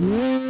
Yeah.